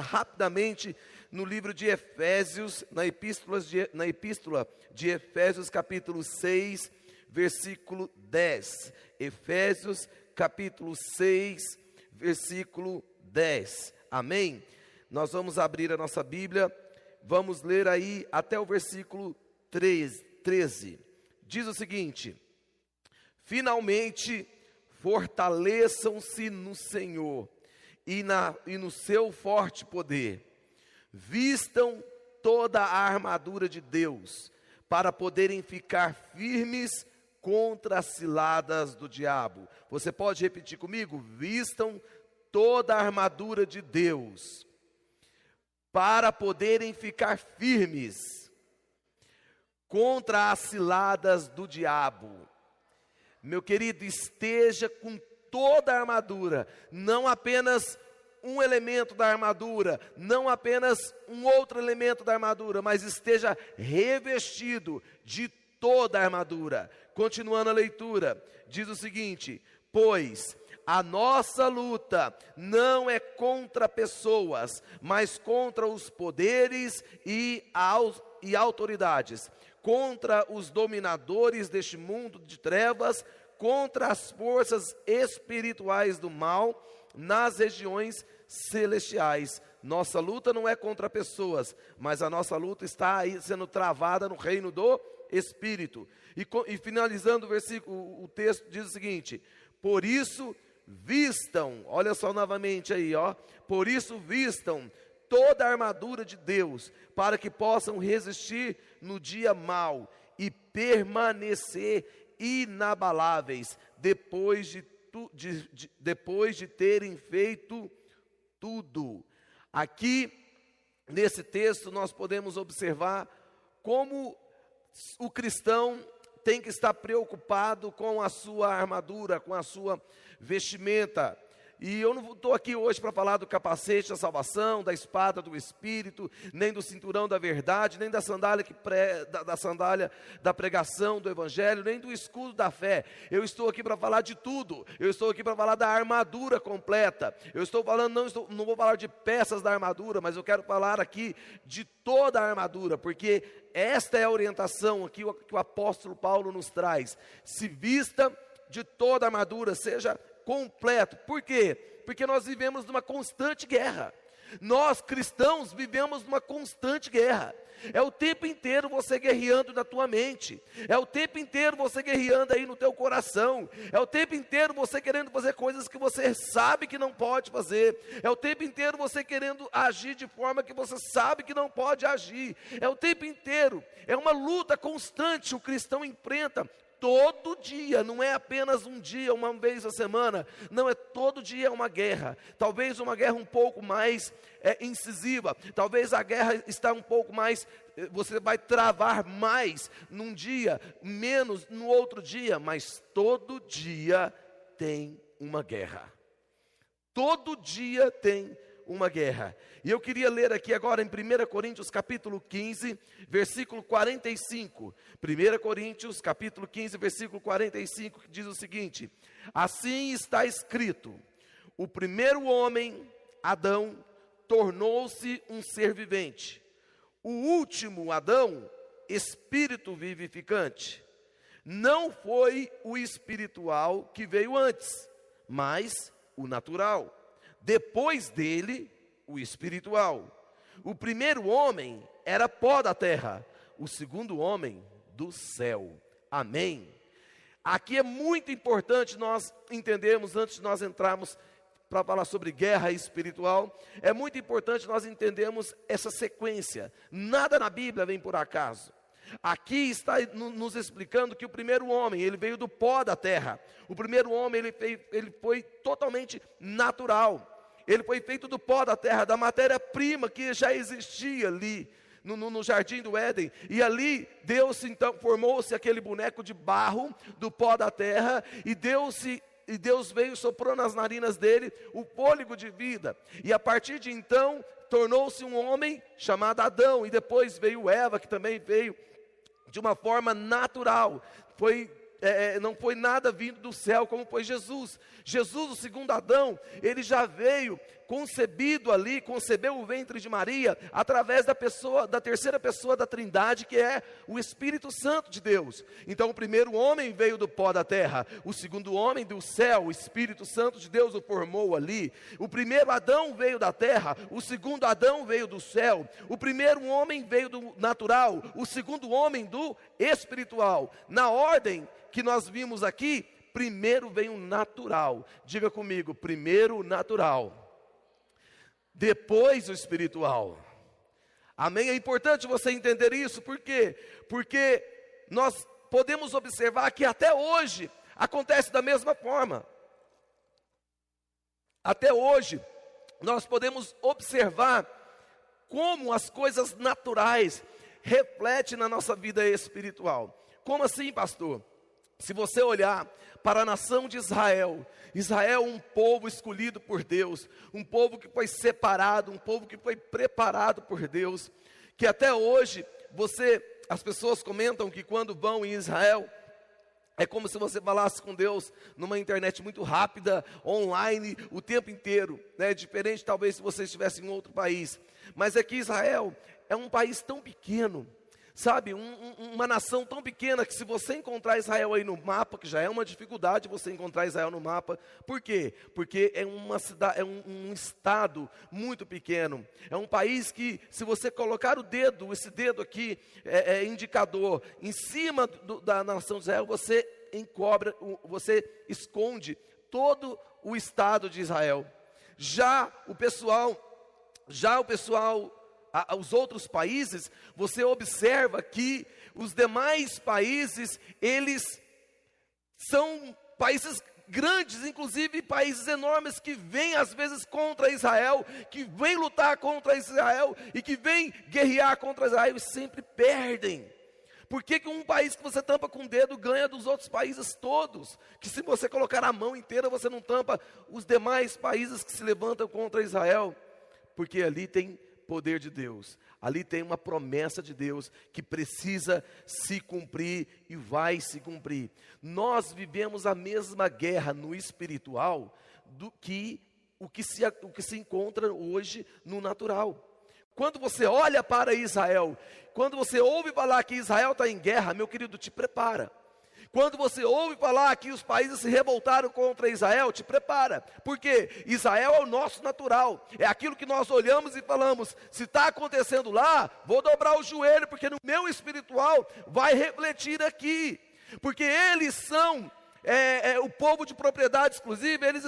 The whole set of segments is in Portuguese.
rapidamente no livro de Efésios, na epístola de, na epístola de Efésios, capítulo 6, versículo 10. Efésios, capítulo 6, versículo 10. Amém? Nós vamos abrir a nossa Bíblia, vamos ler aí até o versículo 13. 13. Diz o seguinte: Finalmente, fortaleçam-se no Senhor e, na, e no seu forte poder, vistam toda a armadura de Deus, para poderem ficar firmes contra as ciladas do diabo. Você pode repetir comigo? Vistam toda a armadura de Deus, para poderem ficar firmes contra as ciladas do diabo. Meu querido, esteja com toda a armadura, não apenas um elemento da armadura, não apenas um outro elemento da armadura, mas esteja revestido de toda a armadura. Continuando a leitura, diz o seguinte: Pois a nossa luta não é contra pessoas, mas contra os poderes e, e autoridades, contra os dominadores deste mundo de trevas, contra as forças espirituais do mal nas regiões celestiais. Nossa luta não é contra pessoas, mas a nossa luta está aí sendo travada no reino do Espírito. E, e finalizando o versículo, o texto diz o seguinte: Por isso vistam, olha só novamente aí, ó. Por isso vistam toda a armadura de Deus, para que possam resistir no dia mau e permanecer inabaláveis depois de, tu, de, de, depois de terem feito tudo. Aqui, nesse texto, nós podemos observar como o cristão tem que estar preocupado com a sua armadura, com a sua vestimenta. E eu não estou aqui hoje para falar do capacete da salvação, da espada do Espírito, nem do cinturão da verdade, nem da sandália, que da, da sandália da pregação do Evangelho, nem do escudo da fé. Eu estou aqui para falar de tudo. Eu estou aqui para falar da armadura completa. Eu estou falando, não, estou, não vou falar de peças da armadura, mas eu quero falar aqui de toda a armadura, porque esta é a orientação aqui que o apóstolo Paulo nos traz. Se vista de toda a armadura, seja completo. Por quê? Porque nós vivemos numa constante guerra. Nós cristãos vivemos numa constante guerra. É o tempo inteiro você guerreando na tua mente. É o tempo inteiro você guerreando aí no teu coração. É o tempo inteiro você querendo fazer coisas que você sabe que não pode fazer. É o tempo inteiro você querendo agir de forma que você sabe que não pode agir. É o tempo inteiro. É uma luta constante o cristão enfrenta todo dia, não é apenas um dia, uma vez a semana, não é todo dia é uma guerra. Talvez uma guerra um pouco mais é, incisiva, talvez a guerra está um pouco mais, eh, você vai travar mais num dia, menos no outro dia, mas todo dia tem uma guerra. Todo dia tem uma guerra. E eu queria ler aqui agora em 1 Coríntios capítulo 15, versículo 45. 1 Coríntios capítulo 15, versículo 45, que diz o seguinte: Assim está escrito: O primeiro homem, Adão, tornou-se um ser vivente. O último Adão, espírito vivificante. Não foi o espiritual que veio antes, mas o natural depois dele, o espiritual. O primeiro homem era pó da terra, o segundo homem do céu. Amém. Aqui é muito importante nós entendermos, antes de nós entrarmos para falar sobre guerra espiritual, é muito importante nós entendermos essa sequência. Nada na Bíblia vem por acaso. Aqui está nos explicando que o primeiro homem, ele veio do pó da terra. O primeiro homem, ele, ele foi totalmente natural. Ele foi feito do pó da terra, da matéria-prima que já existia ali. No, no, no, jardim do Éden, e ali Deus então formou-se aquele boneco de barro do pó da terra, e Deus se e Deus veio soprou nas narinas dele o fôlego de vida, e a partir de então tornou-se um homem chamado Adão, e depois veio Eva, que também veio de uma forma natural, foi é, é, não foi nada vindo do céu como foi Jesus. Jesus, o segundo Adão, ele já veio concebido ali, concebeu o ventre de Maria através da pessoa, da terceira pessoa da Trindade, que é o Espírito Santo de Deus. Então, o primeiro homem veio do pó da terra, o segundo homem do céu, o Espírito Santo de Deus o formou ali. O primeiro Adão veio da terra, o segundo Adão veio do céu. O primeiro homem veio do natural, o segundo homem do espiritual. Na ordem que nós vimos aqui, primeiro vem o natural. Diga comigo, primeiro natural depois o espiritual. Amém? É importante você entender isso, por quê? Porque nós podemos observar que até hoje acontece da mesma forma. Até hoje, nós podemos observar como as coisas naturais refletem na nossa vida espiritual. Como assim, pastor? Se você olhar para a nação de Israel, Israel, um povo escolhido por Deus, um povo que foi separado, um povo que foi preparado por Deus, que até hoje você, as pessoas comentam que quando vão em Israel, é como se você falasse com Deus numa internet muito rápida, online, o tempo inteiro. Né? Diferente talvez se você estivesse em outro país. Mas é que Israel é um país tão pequeno, Sabe, um, um, uma nação tão pequena que se você encontrar Israel aí no mapa, que já é uma dificuldade você encontrar Israel no mapa, por quê? Porque é uma cidade, é um, um estado muito pequeno. É um país que, se você colocar o dedo, esse dedo aqui, é, é indicador, em cima do, da nação de Israel, você encobre, você esconde todo o estado de Israel. Já o pessoal, já o pessoal aos outros países, você observa que os demais países, eles são países grandes, inclusive países enormes que vêm às vezes contra Israel, que vêm lutar contra Israel e que vêm guerrear contra Israel e sempre perdem. Por que, que um país que você tampa com o dedo ganha dos outros países todos? Que se você colocar a mão inteira, você não tampa os demais países que se levantam contra Israel? Porque ali tem poder de Deus. Ali tem uma promessa de Deus que precisa se cumprir e vai se cumprir. Nós vivemos a mesma guerra no espiritual do que o que se, o que se encontra hoje no natural. Quando você olha para Israel, quando você ouve falar que Israel está em guerra, meu querido, te prepara. Quando você ouve falar que os países se revoltaram contra Israel, te prepara, porque Israel é o nosso natural, é aquilo que nós olhamos e falamos: se está acontecendo lá, vou dobrar o joelho, porque no meu espiritual vai refletir aqui, porque eles são é, é, o povo de propriedade exclusiva, eles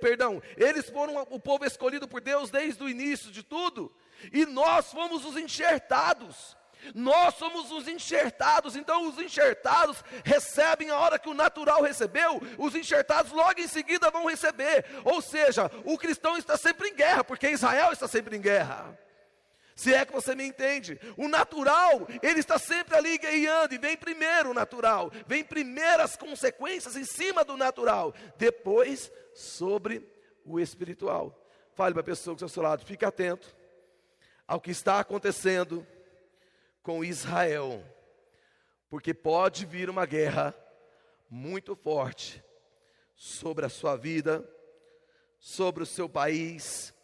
perdão, eles foram o povo escolhido por Deus desde o início de tudo, e nós fomos os enxertados. Nós somos os enxertados, então os enxertados recebem a hora que o natural recebeu, os enxertados logo em seguida vão receber. Ou seja, o cristão está sempre em guerra, porque Israel está sempre em guerra. Se é que você me entende, o natural, ele está sempre ali guerreando, e vem primeiro o natural, vem primeiro as consequências em cima do natural, depois sobre o espiritual. Fale para a pessoa que está ao seu lado, fique atento ao que está acontecendo com Israel, porque pode vir uma guerra muito forte sobre a sua vida, sobre o seu país.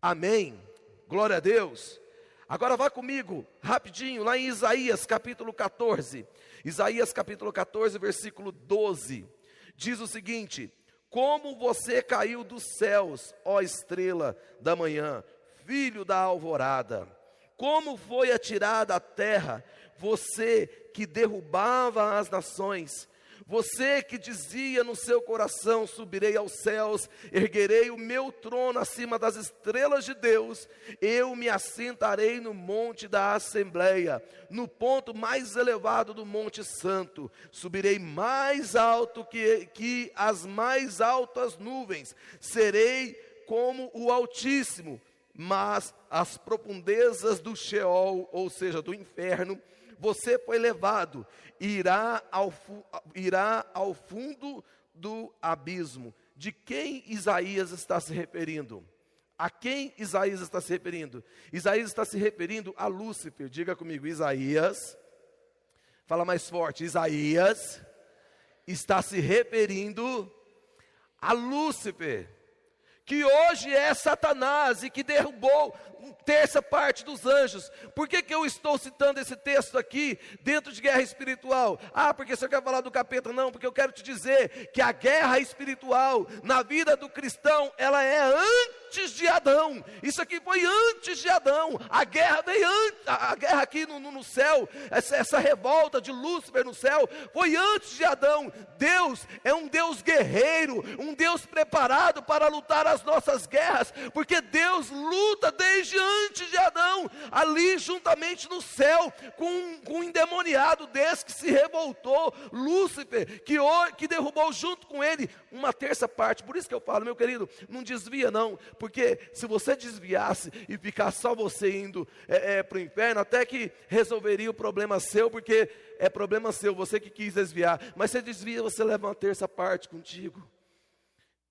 Amém. Glória a Deus. Agora vá comigo, rapidinho, lá em Isaías capítulo 14. Isaías capítulo 14, versículo 12. Diz o seguinte: Como você caiu dos céus, ó estrela da manhã, filho da alvorada como foi atirada a terra, você que derrubava as nações, você que dizia no seu coração: subirei aos céus, erguerei o meu trono acima das estrelas de Deus, eu me assentarei no monte da Assembleia, no ponto mais elevado do Monte Santo, subirei mais alto que, que as mais altas nuvens, serei como o Altíssimo mas as profundezas do Sheol, ou seja, do inferno, você foi levado, irá ao, irá ao fundo do abismo. De quem Isaías está se referindo? A quem Isaías está se referindo? Isaías está se referindo a Lúcifer. Diga comigo, Isaías. Fala mais forte, Isaías está se referindo a Lúcifer, que hoje é Satanás e que derrubou terça parte dos anjos. Por que, que eu estou citando esse texto aqui, dentro de guerra espiritual? Ah, porque você quer falar do capeta? Não, porque eu quero te dizer que a guerra espiritual na vida do cristão, ela é antes de Adão. Isso aqui foi antes de Adão. A guerra veio antes, a guerra aqui no, no céu, essa, essa revolta de Lúcifer no céu, foi antes de Adão. Deus é um Deus guerreiro, um Deus preparado para lutar as nossas guerras, porque Deus luta desde antes de Adão, ali juntamente no céu, com, com um endemoniado desse que se revoltou, Lúcifer, que, que derrubou junto com ele uma terça parte. Por isso que eu falo, meu querido, não desvia não, porque se você desviasse e ficar só você indo é, é, para o inferno, até que resolveria o problema seu, porque é problema seu, você que quis desviar, mas você desvia, você leva uma terça parte contigo.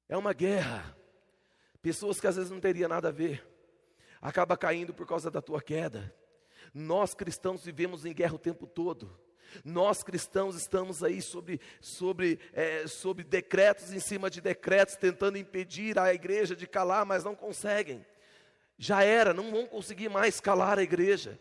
É uma guerra. Pessoas que às vezes não teria nada a ver acaba caindo por causa da tua queda. Nós cristãos vivemos em guerra o tempo todo. Nós cristãos estamos aí sobre, sobre, é, sobre decretos em cima de decretos, tentando impedir a igreja de calar, mas não conseguem. Já era, não vão conseguir mais calar a igreja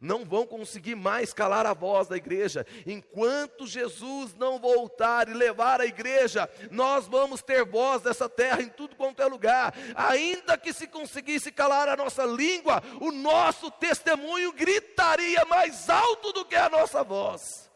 não vão conseguir mais calar a voz da igreja. Enquanto Jesus não voltar e levar a igreja, nós vamos ter voz nessa terra em tudo quanto é lugar. Ainda que se conseguisse calar a nossa língua, o nosso testemunho gritaria mais alto do que a nossa voz.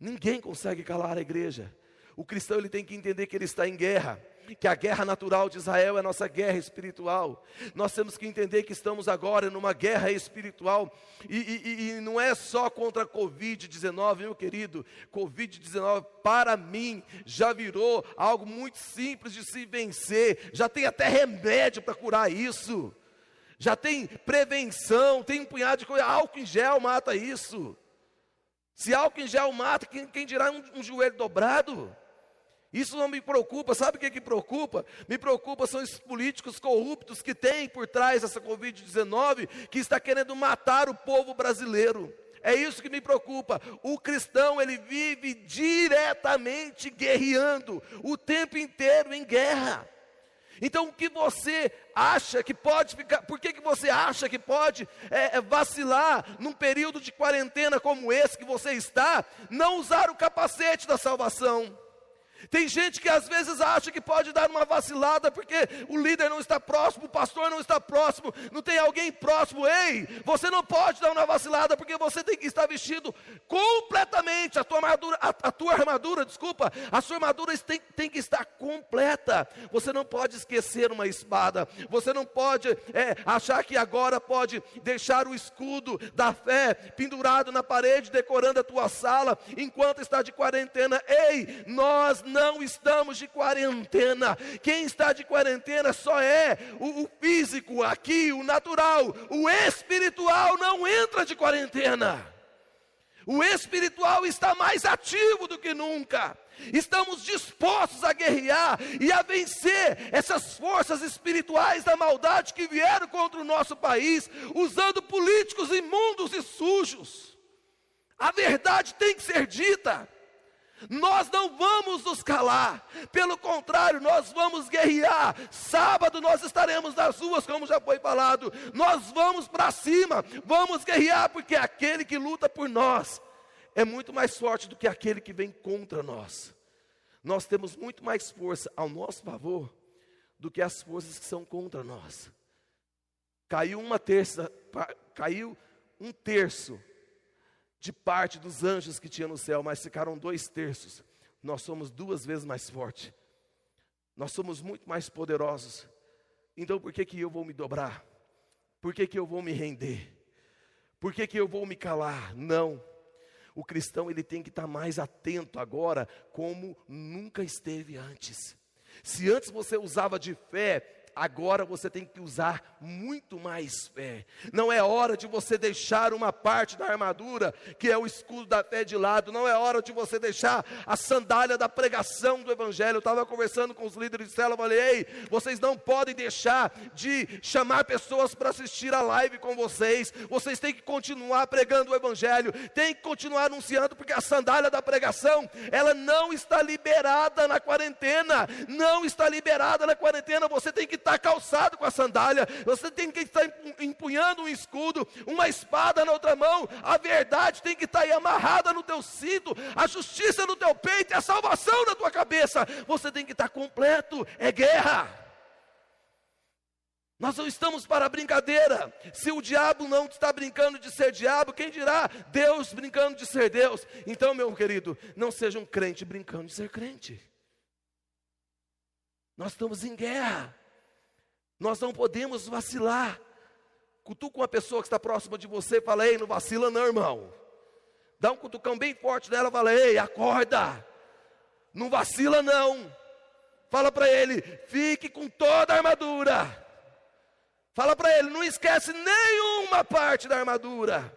Ninguém consegue calar a igreja. O cristão ele tem que entender que ele está em guerra que a guerra natural de Israel é a nossa guerra espiritual. Nós temos que entender que estamos agora numa guerra espiritual, e, e, e não é só contra a Covid-19, meu querido. Covid-19, para mim, já virou algo muito simples de se vencer, já tem até remédio para curar isso. Já tem prevenção, tem um punhado de coisa, álcool em gel mata isso. Se álcool em gel mata, quem, quem dirá um, um joelho dobrado? Isso não me preocupa, sabe o que, que preocupa? Me preocupa são esses políticos corruptos que tem por trás essa Covid-19, que está querendo matar o povo brasileiro. É isso que me preocupa. O cristão, ele vive diretamente guerreando, o tempo inteiro em guerra. Então, o que você acha que pode ficar, por que, que você acha que pode é, é, vacilar num período de quarentena como esse que você está, não usar o capacete da salvação? Tem gente que às vezes acha que pode dar uma vacilada porque o líder não está próximo, o pastor não está próximo, não tem alguém próximo. Ei, você não pode dar uma vacilada porque você tem que estar vestido completamente. A tua armadura, a, a tua armadura, desculpa, a sua armadura tem, tem, que estar completa. Você não pode esquecer uma espada. Você não pode é, achar que agora pode deixar o escudo da fé pendurado na parede, decorando a tua sala enquanto está de quarentena. Ei, nós não estamos de quarentena. Quem está de quarentena só é o, o físico aqui, o natural. O espiritual não entra de quarentena. O espiritual está mais ativo do que nunca. Estamos dispostos a guerrear e a vencer essas forças espirituais da maldade que vieram contra o nosso país, usando políticos imundos e sujos. A verdade tem que ser dita. Nós não vamos nos calar, pelo contrário, nós vamos guerrear. Sábado nós estaremos nas ruas, como já foi falado. Nós vamos para cima, vamos guerrear, porque aquele que luta por nós é muito mais forte do que aquele que vem contra nós. Nós temos muito mais força ao nosso favor do que as forças que são contra nós. Caiu uma terça, caiu um terço de parte dos anjos que tinha no céu, mas ficaram dois terços. Nós somos duas vezes mais fortes. Nós somos muito mais poderosos. Então por que, que eu vou me dobrar? Por que, que eu vou me render? Por que, que eu vou me calar? Não. O cristão ele tem que estar mais atento agora, como nunca esteve antes. Se antes você usava de fé agora você tem que usar muito mais fé. Não é hora de você deixar uma parte da armadura, que é o escudo da fé, de lado. Não é hora de você deixar a sandália da pregação do Evangelho. Eu estava conversando com os líderes de célula, falei: ei, vocês não podem deixar de chamar pessoas para assistir a live com vocês. Vocês têm que continuar pregando o Evangelho, tem que continuar anunciando, porque a sandália da pregação, ela não está liberada na quarentena. Não está liberada na quarentena. Você tem que estar calçado com a sandália, você tem que estar empunhando um escudo, uma espada na outra mão. A verdade tem que estar aí amarrada no teu cinto, a justiça no teu peito a salvação na tua cabeça. Você tem que estar completo. É guerra. Nós não estamos para brincadeira. Se o diabo não está brincando de ser diabo, quem dirá Deus brincando de ser Deus? Então, meu querido, não seja um crente brincando de ser crente. Nós estamos em guerra. Nós não podemos vacilar. Cutuca uma pessoa que está próxima de você e fala: Ei, não vacila, não, irmão. Dá um cutucão bem forte nela e fala: Ei, acorda. Não vacila, não. Fala para ele: Fique com toda a armadura. Fala para ele: Não esquece nenhuma parte da armadura.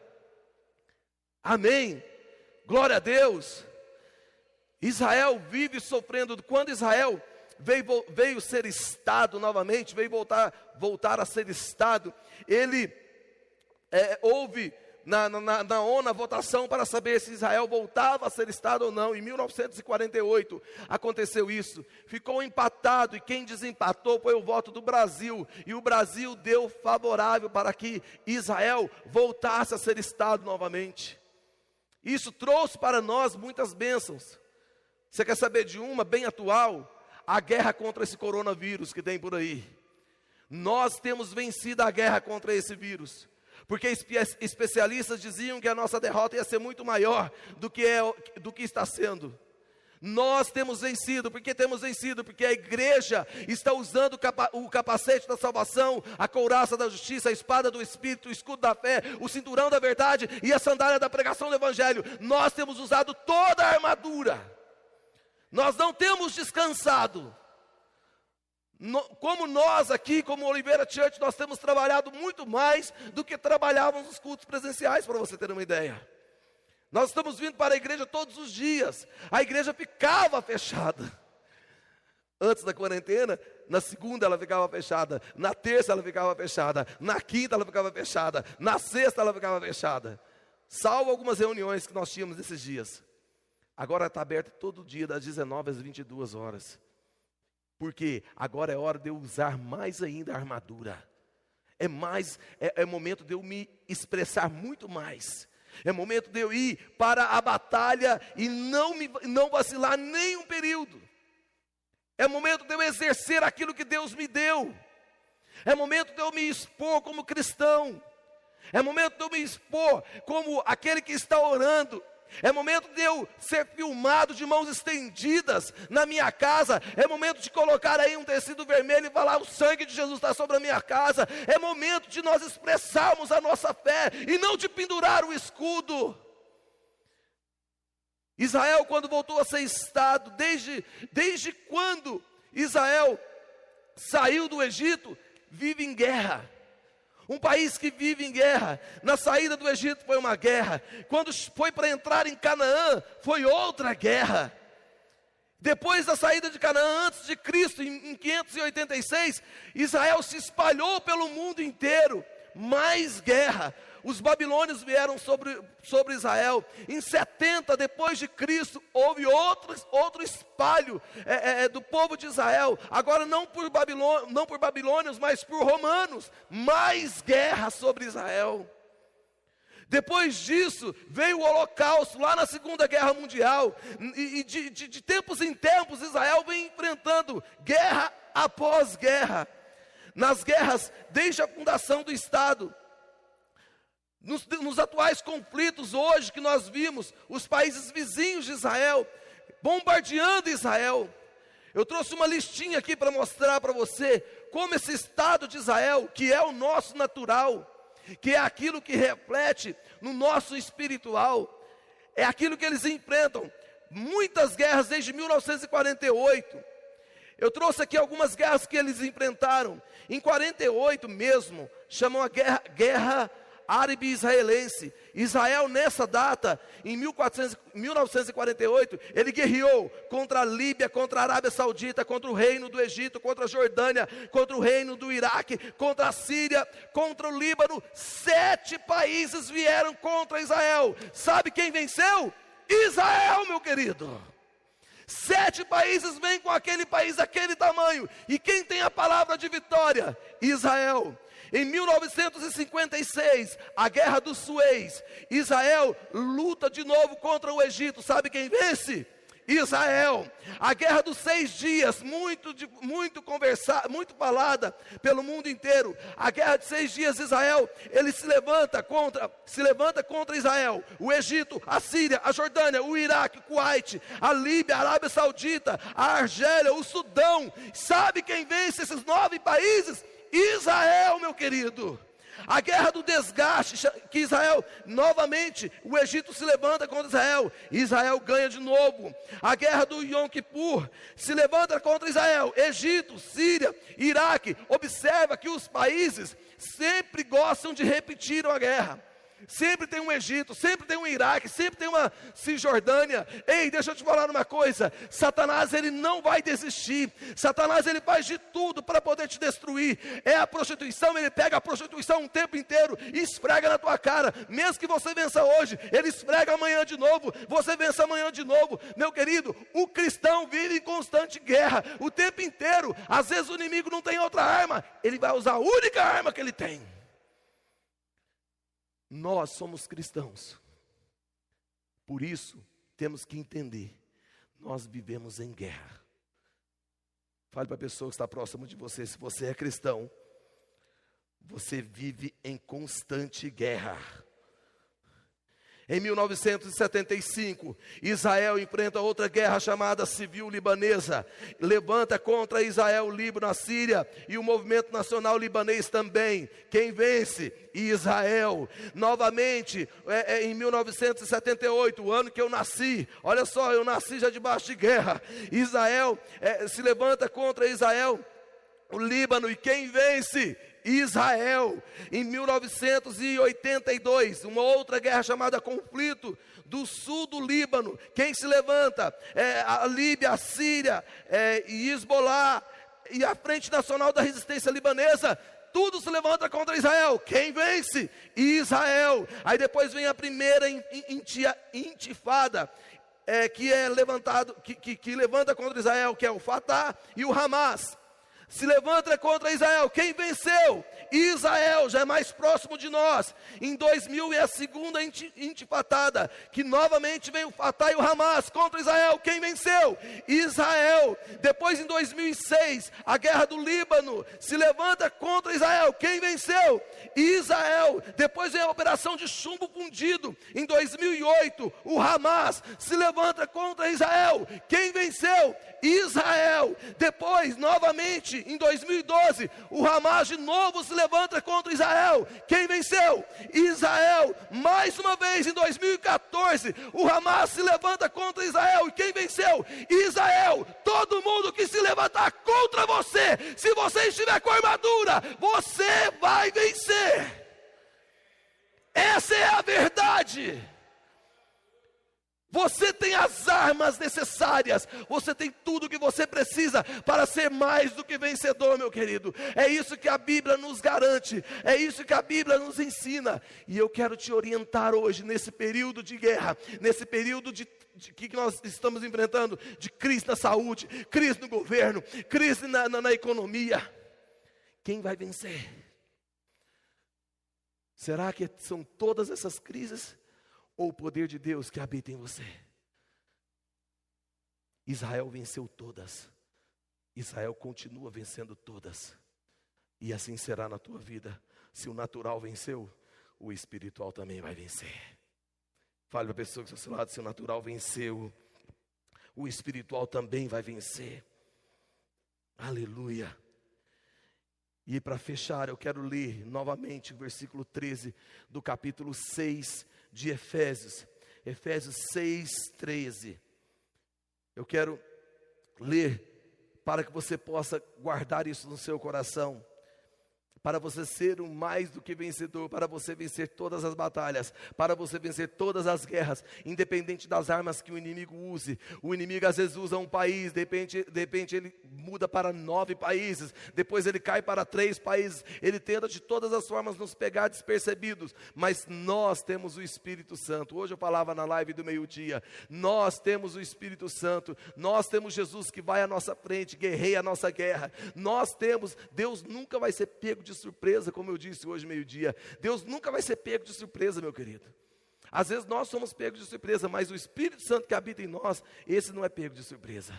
Amém. Glória a Deus. Israel vive sofrendo. Quando Israel veio, veio ser Estado novamente, veio voltar, voltar a ser Estado. Ele é, houve na, na, na ONU a votação para saber se Israel voltava a ser Estado ou não. Em 1948 aconteceu isso. Ficou empatado e quem desempatou foi o voto do Brasil. E o Brasil deu favorável para que Israel voltasse a ser Estado novamente. Isso trouxe para nós muitas bênçãos. Você quer saber de uma bem atual? A guerra contra esse coronavírus que tem por aí. Nós temos vencido a guerra contra esse vírus. Porque especialistas diziam que a nossa derrota ia ser muito maior do que, é, do que está sendo. Nós temos vencido, porque temos vencido, porque a igreja está usando o capacete da salvação, a couraça da justiça, a espada do Espírito, o escudo da fé, o cinturão da verdade e a sandália da pregação do Evangelho. Nós temos usado toda a armadura nós não temos descansado. No, como nós aqui, como Oliveira Church, nós temos trabalhado muito mais do que trabalhávamos nos cultos presenciais, para você ter uma ideia. Nós estamos vindo para a igreja todos os dias. A igreja ficava fechada. Antes da quarentena, na segunda ela ficava fechada, na terça ela ficava fechada, na quinta ela ficava fechada, na sexta ela ficava fechada. Salvo algumas reuniões que nós tínhamos esses dias. Agora está aberto todo dia, das 19 às 22 horas. Porque agora é hora de eu usar mais ainda a armadura. É mais, é, é momento de eu me expressar muito mais. É momento de eu ir para a batalha e não, me, não vacilar nenhum período. É momento de eu exercer aquilo que Deus me deu. É momento de eu me expor como cristão. É momento de eu me expor como aquele que está orando. É momento de eu ser filmado de mãos estendidas na minha casa. É momento de colocar aí um tecido vermelho e falar: o sangue de Jesus está sobre a minha casa. É momento de nós expressarmos a nossa fé e não de pendurar o escudo. Israel, quando voltou a ser Estado, desde, desde quando Israel saiu do Egito, vive em guerra. Um país que vive em guerra. Na saída do Egito foi uma guerra. Quando foi para entrar em Canaã, foi outra guerra. Depois da saída de Canaã, antes de Cristo, em 586, Israel se espalhou pelo mundo inteiro. Mais guerra os babilônios vieram sobre, sobre Israel. Em 70 depois de Cristo, houve outro, outro espalho é, é, é, do povo de Israel. Agora não por, Babilô, não por babilônios, mas por romanos. Mais guerra sobre Israel. Depois disso, veio o Holocausto, lá na Segunda Guerra Mundial, e, de, de, de tempos em tempos, Israel vem enfrentando guerra após guerra. Nas guerras, desde a fundação do Estado, nos, nos, atuais conflitos hoje que nós vimos, os países vizinhos de Israel, bombardeando Israel. Eu trouxe uma listinha aqui para mostrar para você como esse Estado de Israel, que é o nosso natural, que é aquilo que reflete no nosso espiritual, é aquilo que eles enfrentam. Muitas guerras desde 1948. Eu trouxe aqui algumas guerras que eles enfrentaram. Em 48 mesmo, chamam a guerra, guerra árabe-israelense. Israel, nessa data, em 1400, 1948, ele guerreou contra a Líbia, contra a Arábia Saudita, contra o reino do Egito, contra a Jordânia, contra o reino do Iraque, contra a Síria, contra o Líbano. Sete países vieram contra Israel. Sabe quem venceu? Israel, meu querido. Sete países vêm com aquele país daquele tamanho. E quem tem a palavra de vitória? Israel. Em 1956, a guerra do Suez, Israel luta de novo contra o Egito. Sabe quem vence? Israel. A guerra dos seis dias, muito, muito conversada, muito falada pelo mundo inteiro. A guerra de seis dias, Israel, ele se levanta contra, se levanta contra Israel, o Egito, a Síria, a Jordânia, o Iraque, o Kuwait, a Líbia, a Arábia Saudita, a Argélia, o Sudão. Sabe quem vence esses nove países? Israel, meu querido. A guerra do desgaste, que Israel, novamente, o Egito se levanta contra Israel, Israel ganha de novo. A guerra do Yom Kippur se levanta contra Israel, Egito, Síria, Iraque. Observa que os países sempre gostam de repetir a guerra. Sempre tem um Egito, sempre tem um Iraque, sempre tem uma Cisjordânia. Ei, deixa eu te falar uma coisa: Satanás ele não vai desistir. Satanás ele faz de tudo para poder te destruir. É a prostituição, ele pega a prostituição um tempo inteiro e esfrega na tua cara. Mesmo que você vença hoje, ele esfrega amanhã de novo. Você vença amanhã de novo. Meu querido, o cristão vive em constante guerra o tempo inteiro. Às vezes o inimigo não tem outra arma, ele vai usar a única arma que ele tem. Nós somos cristãos. Por isso, temos que entender: nós vivemos em guerra. Fale para a pessoa que está próxima de você: se você é cristão, você vive em constante guerra. Em 1975, Israel enfrenta outra guerra chamada civil libanesa. Levanta contra Israel o Líbano, a Síria e o movimento nacional libanês também. Quem vence? Israel. Novamente, é, é, em 1978, o ano que eu nasci. Olha só, eu nasci já debaixo de guerra. Israel é, se levanta contra Israel o Líbano e quem vence? Israel. Em 1982, uma outra guerra chamada Conflito do Sul do Líbano. Quem se levanta? É a Líbia, a Síria é, e Hezbollah. E a Frente Nacional da Resistência Libanesa tudo se levanta contra Israel. Quem vence? Israel. Aí depois vem a primeira intifada, é, que é levantado, que, que, que, levanta contra Israel, que é o Fatah e o Hamas se levanta contra Israel. Quem venceu? Israel, já é mais próximo de nós. Em 2000 é a segunda intifatada, que novamente veio o Fatah e o Hamas contra Israel. Quem venceu? Israel. Depois em 2006, a guerra do Líbano se levanta contra Israel. Quem venceu? Israel. Depois vem a operação de chumbo fundido. Em 2008, o Hamas se levanta contra Israel. Quem venceu? Israel. Depois, novamente, em 2012, o Hamas de novo se levanta contra Israel. Quem venceu? Israel. Mais uma vez, em 2014, o Hamas se levanta contra Israel. E quem venceu? Israel. Todo mundo que se levantar contra você, se você estiver com armadura, você vai vencer. Essa é a verdade. Você tem as armas necessárias, você tem tudo o que você precisa para ser mais do que vencedor, meu querido. É isso que a Bíblia nos garante, é isso que a Bíblia nos ensina. E eu quero te orientar hoje, nesse período de guerra, nesse período de, que nós estamos enfrentando de crise na saúde, crise no governo, crise na, na, na economia. Quem vai vencer? Será que são todas essas crises? Ou o poder de Deus que habita em você. Israel venceu todas, Israel continua vencendo todas, e assim será na tua vida. Se o natural venceu, o espiritual também vai vencer. Fale para a pessoa que está ao seu lado: se o natural venceu, o espiritual também vai vencer. Aleluia. E para fechar, eu quero ler novamente o versículo 13 do capítulo 6 de Efésios, Efésios 6, 13. Eu quero ler para que você possa guardar isso no seu coração para você ser um mais do que vencedor, para você vencer todas as batalhas, para você vencer todas as guerras, independente das armas que o inimigo use. O inimigo às vezes usa um país, de repente, de repente ele muda para nove países, depois ele cai para três países, ele tenta de todas as formas nos pegar despercebidos, mas nós temos o Espírito Santo. Hoje eu falava na live do meio-dia, nós temos o Espírito Santo, nós temos Jesus que vai à nossa frente, guerreia a nossa guerra, nós temos, Deus nunca vai ser pego de de surpresa, como eu disse hoje, meio-dia. Deus nunca vai ser pego de surpresa, meu querido. Às vezes nós somos pegos de surpresa, mas o Espírito Santo que habita em nós, esse não é pego de surpresa.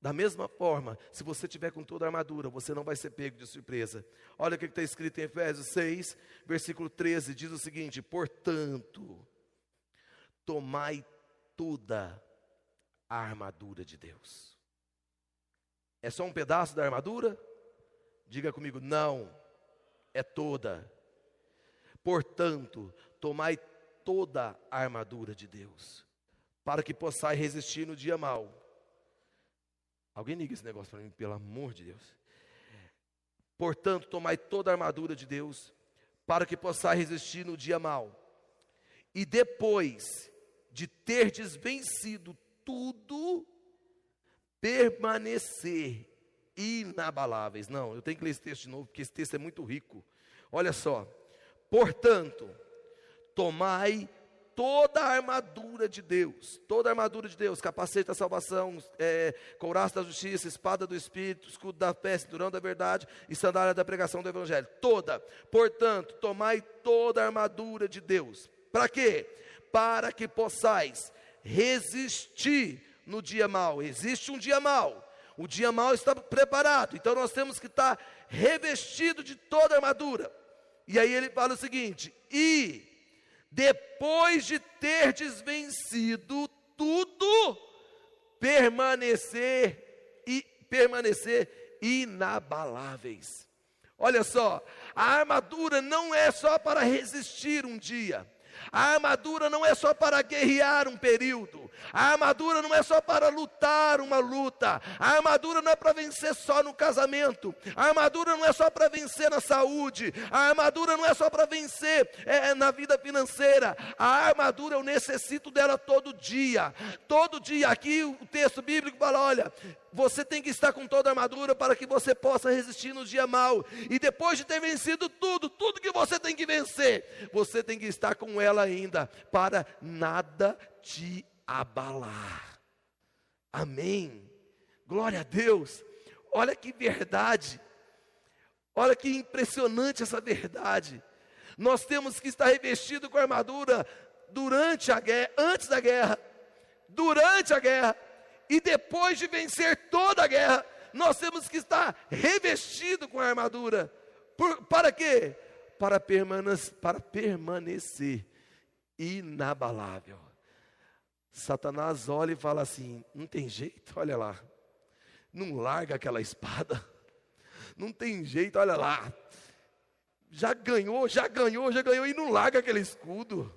Da mesma forma, se você tiver com toda a armadura, você não vai ser pego de surpresa. Olha o que está escrito em Efésios 6, versículo 13: diz o seguinte: Portanto, tomai toda a armadura de Deus. É só um pedaço da armadura? Diga comigo, não, é toda. Portanto, tomai toda a armadura de Deus, para que possais resistir no dia mau. Alguém liga esse negócio para mim, pelo amor de Deus. Portanto, tomai toda a armadura de Deus, para que possais resistir no dia mau. E depois de terdes vencido tudo, permanecer inabaláveis. Não, eu tenho que ler esse texto de novo, porque esse texto é muito rico. Olha só. Portanto, tomai toda a armadura de Deus, toda a armadura de Deus, capacete da salvação, é, couraça da justiça, espada do Espírito, escudo da fé, cinturão da verdade e sandália da pregação do Evangelho, toda, portanto, tomai toda a armadura de Deus, para quê? Para que possais resistir no dia mau, existe um dia mau, o dia mau está preparado, então nós temos que estar revestido de toda a armadura. E aí ele fala o seguinte: e depois de terdes vencido tudo, permanecer e permanecer inabaláveis. Olha só, a armadura não é só para resistir um dia. A armadura não é só para guerrear um período. A armadura não é só para lutar uma luta. A armadura não é para vencer só no casamento. A armadura não é só para vencer na saúde. A armadura não é só para vencer é, na vida financeira. A armadura eu necessito dela todo dia. Todo dia. Aqui o texto bíblico fala: olha, você tem que estar com toda a armadura para que você possa resistir no dia mal. E depois de ter vencido tudo, tudo que você tem que vencer, você tem que estar com ela ainda, para nada te abalar. Amém. Glória a Deus. Olha que verdade. Olha que impressionante essa verdade. Nós temos que estar revestido com a armadura durante a guerra, antes da guerra, durante a guerra e depois de vencer toda a guerra, nós temos que estar revestido com a armadura. Por, para quê? Para para permanecer inabalável. Satanás olha e fala assim: não tem jeito, olha lá, não larga aquela espada, não tem jeito, olha lá, já ganhou, já ganhou, já ganhou e não larga aquele escudo.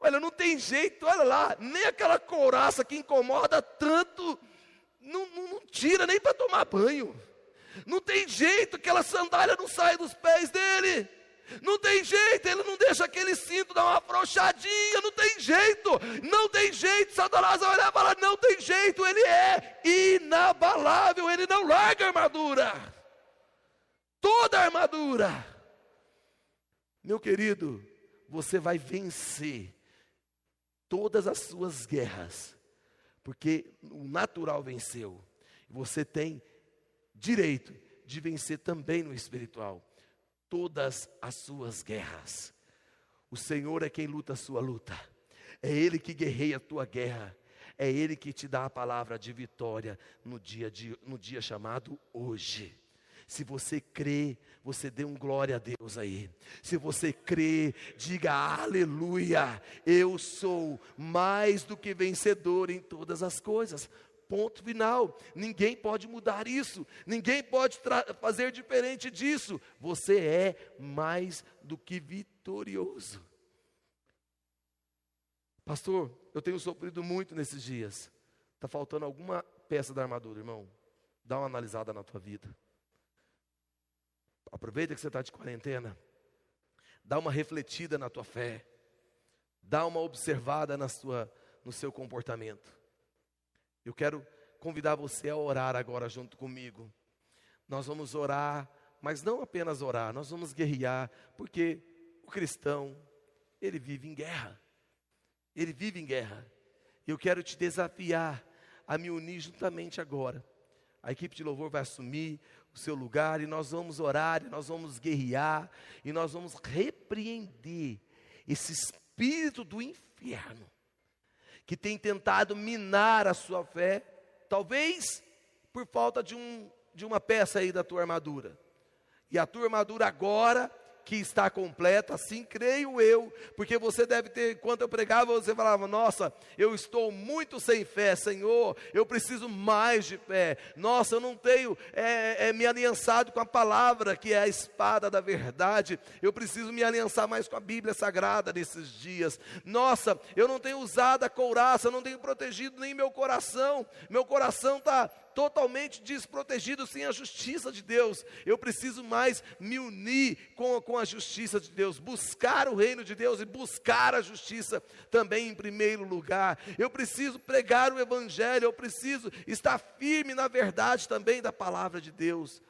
Olha, não tem jeito, olha lá, nem aquela couraça que incomoda tanto, não, não, não tira nem para tomar banho. Não tem jeito, aquela sandália não sai dos pés dele. Não tem jeito, ele não deixa aquele cinto dar uma afrouxadinha, não tem jeito, não tem jeito. Satanás vai olhar e falar: não tem jeito, ele é inabalável, ele não larga a armadura, toda a armadura. Meu querido, você vai vencer todas as suas guerras, porque o natural venceu. Você tem direito de vencer também no espiritual todas as suas guerras. O Senhor é quem luta a sua luta. É Ele que guerreia a tua guerra. É Ele que te dá a palavra de vitória no dia, de, no dia chamado hoje. Se você crê, você dê um glória a Deus aí. Se você crê, diga aleluia. Eu sou mais do que vencedor em todas as coisas. Ponto final. Ninguém pode mudar isso. Ninguém pode fazer diferente disso. Você é mais do que vitorioso. Pastor, eu tenho sofrido muito nesses dias. Está faltando alguma peça da armadura, irmão. Dá uma analisada na tua vida. Aproveita que você está de quarentena. Dá uma refletida na tua fé. Dá uma observada na sua, no seu comportamento. Eu quero convidar você a orar agora junto comigo. Nós vamos orar, mas não apenas orar, nós vamos guerrear, porque o cristão, ele vive em guerra. Ele vive em guerra. Eu quero te desafiar a me unir juntamente agora. A equipe de louvor vai assumir o seu lugar e nós vamos orar, e nós vamos guerrear, e nós vamos repreender esse espírito do inferno que tem tentado minar a sua fé, talvez por falta de, um, de uma peça aí da tua armadura. E a tua armadura agora que está completa, assim creio eu, porque você deve ter, enquanto eu pregava, você falava: Nossa, eu estou muito sem fé, Senhor, eu preciso mais de fé. Nossa, eu não tenho é, é, me aliançado com a palavra, que é a espada da verdade, eu preciso me aliançar mais com a Bíblia Sagrada nesses dias. Nossa, eu não tenho usado a couraça, eu não tenho protegido nem meu coração, meu coração está totalmente desprotegido sem a justiça de Deus. Eu preciso mais me unir com, com a justiça de Deus, buscar o reino de Deus e buscar a justiça também em primeiro lugar. Eu preciso pregar o Evangelho, eu preciso estar firme na verdade também da palavra de Deus.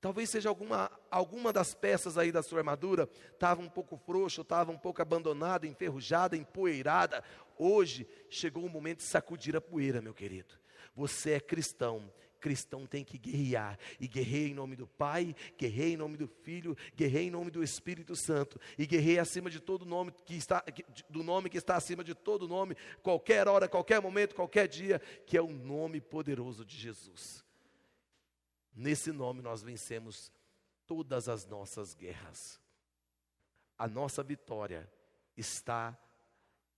Talvez seja alguma, alguma das peças aí da sua armadura estava um pouco frouxa, estava um pouco abandonada, enferrujada, empoeirada. Hoje chegou o momento de sacudir a poeira, meu querido. Você é cristão. Cristão tem que guerrear, e guerreia em nome do Pai, guerreia em nome do Filho, guerreia em nome do Espírito Santo, e guerreia acima de todo nome que está, do nome que está acima de todo nome, qualquer hora, qualquer momento, qualquer dia, que é o nome poderoso de Jesus. Nesse nome nós vencemos todas as nossas guerras. A nossa vitória está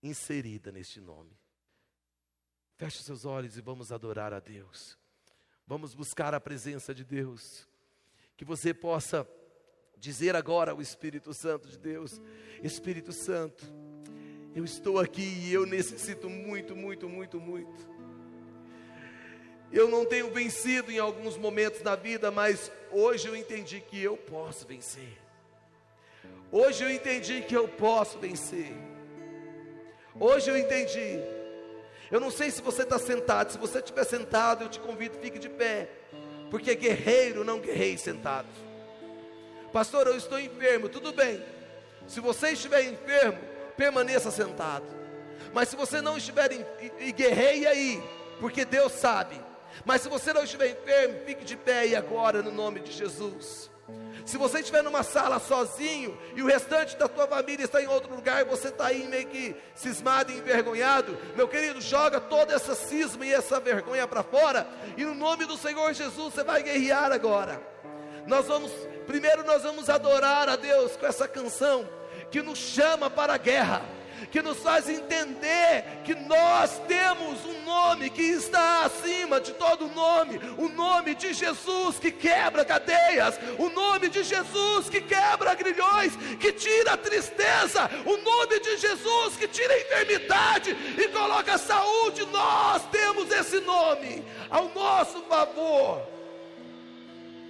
inserida neste nome. Feche seus olhos e vamos adorar a Deus. Vamos buscar a presença de Deus. Que você possa dizer agora ao Espírito Santo de Deus: Espírito Santo, eu estou aqui e eu necessito muito, muito, muito, muito. Eu não tenho vencido em alguns momentos da vida, mas hoje eu entendi que eu posso vencer. Hoje eu entendi que eu posso vencer. Hoje eu entendi eu não sei se você está sentado, se você estiver sentado, eu te convido, fique de pé, porque guerreiro não guerreia sentado. Pastor, eu estou enfermo, tudo bem. Se você estiver enfermo, permaneça sentado. Mas se você não estiver em, e, e guerreie aí, porque Deus sabe. Mas se você não estiver enfermo, fique de pé aí agora no nome de Jesus. Se você estiver numa sala sozinho e o restante da tua família está em outro lugar e você está aí meio que cismado e envergonhado, meu querido, joga toda essa cisma e essa vergonha para fora e no nome do Senhor Jesus você vai guerrear agora. Nós vamos, primeiro nós vamos adorar a Deus com essa canção que nos chama para a guerra que nos faz entender que nós temos um nome que está acima de todo nome, o nome de Jesus que quebra cadeias, o nome de Jesus que quebra grilhões, que tira a tristeza, o nome de Jesus que tira a enfermidade e coloca a saúde. Nós temos esse nome ao nosso favor.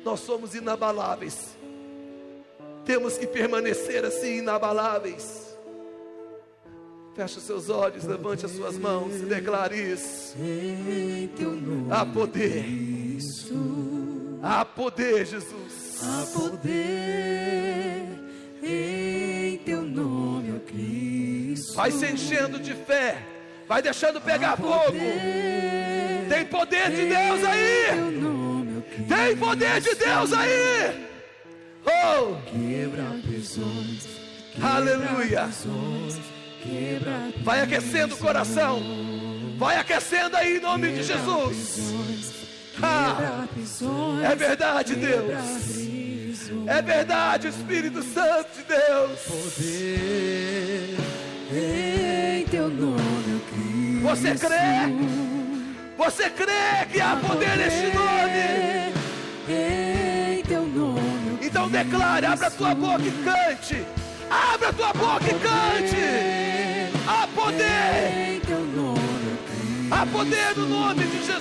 Nós somos inabaláveis. Temos que permanecer assim inabaláveis. Feche os seus olhos, levante as suas mãos e declare isso. Há poder. Há poder, Jesus. Há poder em teu nome, ó Cristo. Vai se enchendo de fé. Vai deixando pegar fogo. Tem poder de Deus aí. Tem poder de Deus aí. Oh! Quebra prisões. Aleluia. Vai aquecendo o coração. Vai aquecendo aí em nome de Jesus. Ah, é verdade, Deus. É verdade, Espírito Santo de Deus. Poder em teu nome, Cristo. Você crê? Você crê que há poder neste nome. Então declare, abra a tua boca e cante. Abra a tua boca e cante. Há poder. Há poder no nome de Jesus.